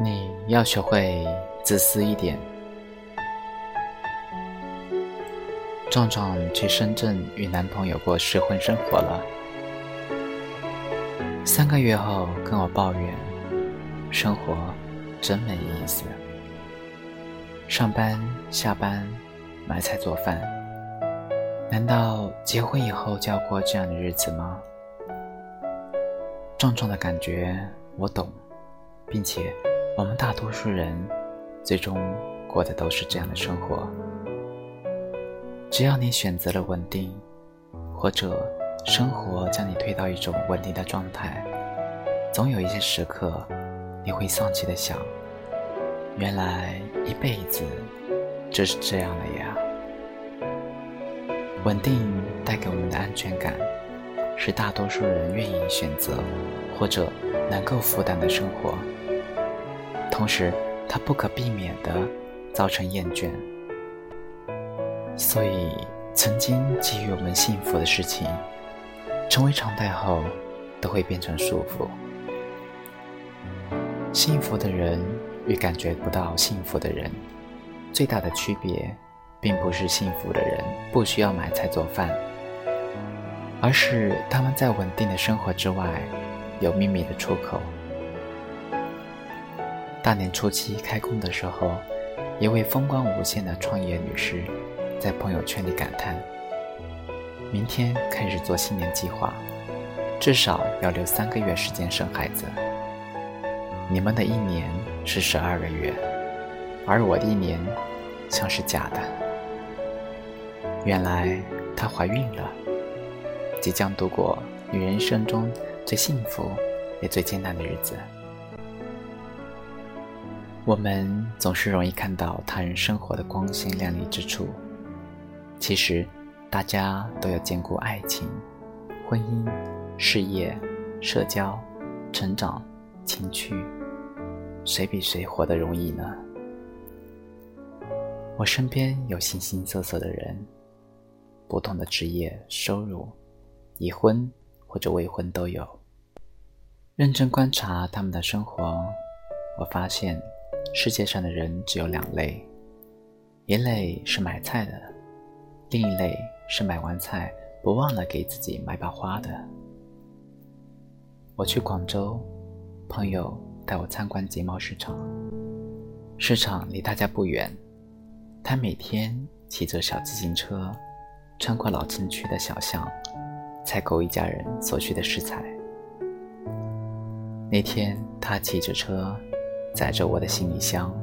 你要学会自私一点。壮壮去深圳与男朋友过试婚生活了，三个月后跟我抱怨，生活真没意思。上班下班，买菜做饭，难道结婚以后就要过这样的日子吗？壮壮的感觉我懂，并且我们大多数人最终过的都是这样的生活。只要你选择了稳定，或者生活将你推到一种稳定的状态，总有一些时刻，你会丧气的想：原来一辈子就是这样的呀。稳定带给我们的安全感。是大多数人愿意选择或者能够负担的生活，同时它不可避免地造成厌倦。所以，曾经给予我们幸福的事情，成为常态后，都会变成束缚。幸福的人与感觉不到幸福的人，最大的区别，并不是幸福的人不需要买菜做饭。而是他们在稳定的生活之外，有秘密的出口。大年初七开工的时候，一位风光无限的创业女士在朋友圈里感叹：“明天开始做新年计划，至少要留三个月时间生孩子。你们的一年是十二个月，而我的一年像是假的。原来她怀孕了。”即将度过女人生中最幸福也最艰难的日子。我们总是容易看到他人生活的光鲜亮丽之处，其实大家都要兼顾爱情、婚姻、事业、社交、成长、情趣，谁比谁活得容易呢？我身边有形形色色的人，不同的职业、收入。已婚或者未婚都有。认真观察他们的生活，我发现世界上的人只有两类：一类是买菜的，另一类是买完菜不忘了给自己买把花的。我去广州，朋友带我参观集贸市场。市场离他家不远，他每天骑着小自行车，穿过老城区的小巷。采购一家人所需的食材。那天，他骑着车，载着我的行李箱，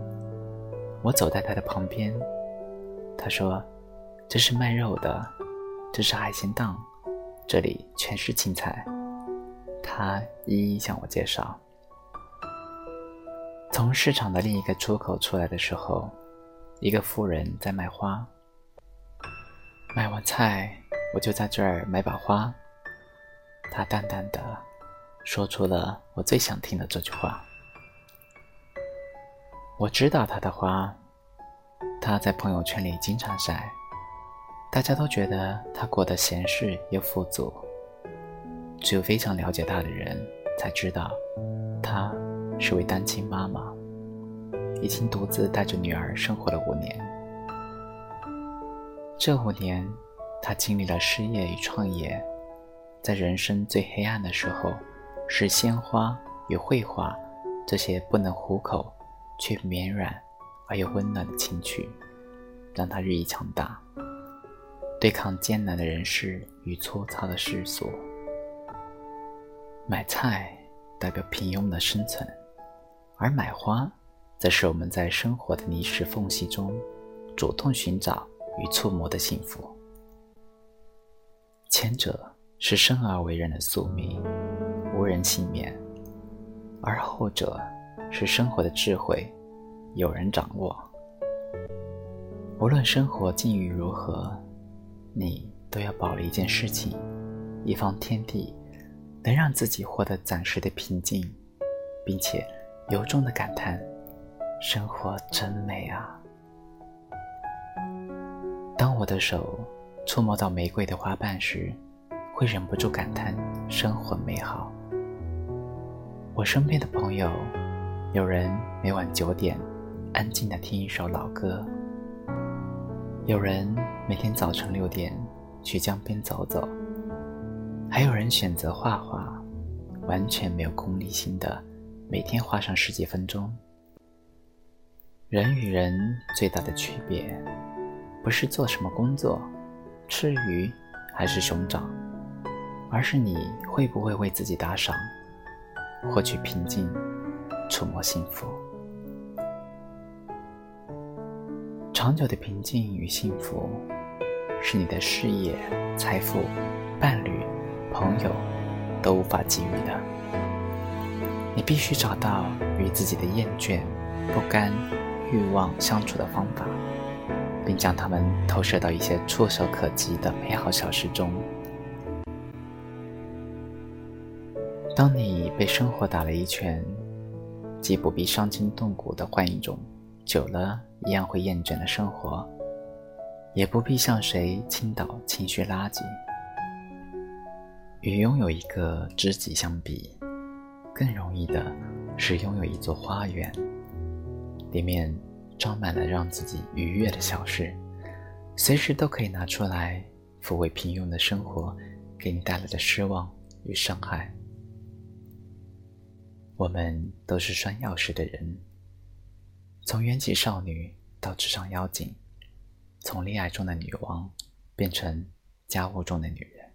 我走在他的旁边。他说：“这是卖肉的，这是海鲜档，这里全是青菜。”他一一向我介绍。从市场的另一个出口出来的时候，一个妇人在卖花。买完菜。我就在这儿买把花。他淡淡的说出了我最想听的这句话。我知道他的花，他在朋友圈里经常晒，大家都觉得他过得闲适又富足。只有非常了解他的人才知道，他是位单亲妈妈，已经独自带着女儿生活了五年。这五年。他经历了失业与创业，在人生最黑暗的时候，是鲜花与绘画这些不能糊口却绵软而又温暖的情趣，让他日益强大，对抗艰难的人世与粗糙的世俗。买菜代表平庸的生存，而买花，则是我们在生活的泥石缝隙中主动寻找与触摸的幸福。前者是生而为人的宿命，无人幸免；而后者是生活的智慧，有人掌握。无论生活境遇如何，你都要保留一件事情，一方天地，能让自己获得暂时的平静，并且由衷的感叹：生活真美啊！当我的手。触摸到玫瑰的花瓣时，会忍不住感叹生活美好。我身边的朋友，有人每晚九点安静的听一首老歌，有人每天早晨六点去江边走走，还有人选择画画，完全没有功利心的每天画上十几分钟。人与人最大的区别，不是做什么工作，吃鱼还是熊掌，而是你会不会为自己打赏，获取平静。触摸幸福，长久的平静与幸福，是你的事业、财富、伴侣、朋友都无法给予的。你必须找到与自己的厌倦、不甘、欲望相处的方法，并将它们投射到一些触手可及的美好小事中。当你被生活打了一拳。既不必伤筋动骨的换一种久了一样会厌倦的生活，也不必向谁倾倒情绪垃圾。与拥有一个知己相比，更容易的是拥有一座花园，里面装满了让自己愉悦的小事，随时都可以拿出来抚慰平庸的生活给你带来的失望与伤害。我们都是拴钥匙的人，从元气少女到职场妖精，从恋爱中的女王变成家务中的女人，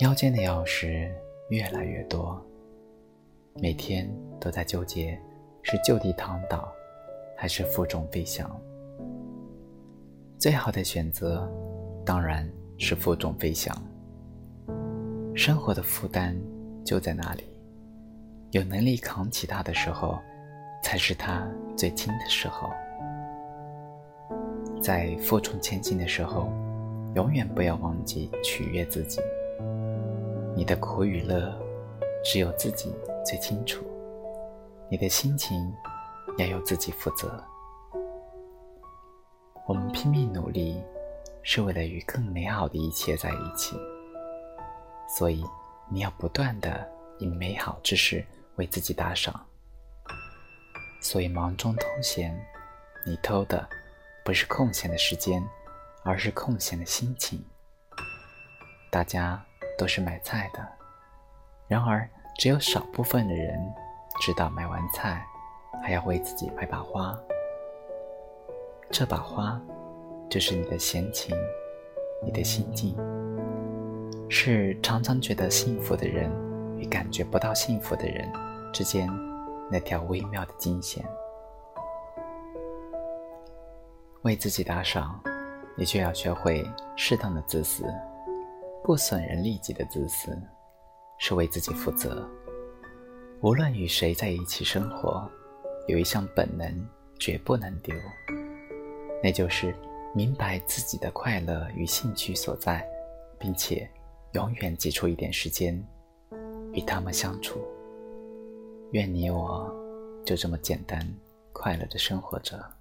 腰间的钥匙越来越多，每天都在纠结是就地躺倒，还是负重飞翔。最好的选择当然是负重飞翔。生活的负担就在那里。有能力扛起它的时候，才是它最轻的时候。在负重前行的时候，永远不要忘记取悦自己。你的苦与乐，只有自己最清楚。你的心情，要由自己负责。我们拼命努力，是为了与更美好的一切在一起。所以，你要不断的以美好之事。为自己打赏，所以忙中偷闲，你偷的不是空闲的时间，而是空闲的心情。大家都是买菜的，然而只有少部分的人知道买完菜还要为自己买把花。这把花就是你的闲情，你的心境，是常常觉得幸福的人与感觉不到幸福的人。之间那条微妙的金线，为自己打赏，你就要学会适当的自私，不损人利己的自私，是为自己负责。无论与谁在一起生活，有一项本能绝不能丢，那就是明白自己的快乐与兴趣所在，并且永远挤出一点时间与他们相处。愿你我就这么简单快乐的生活着。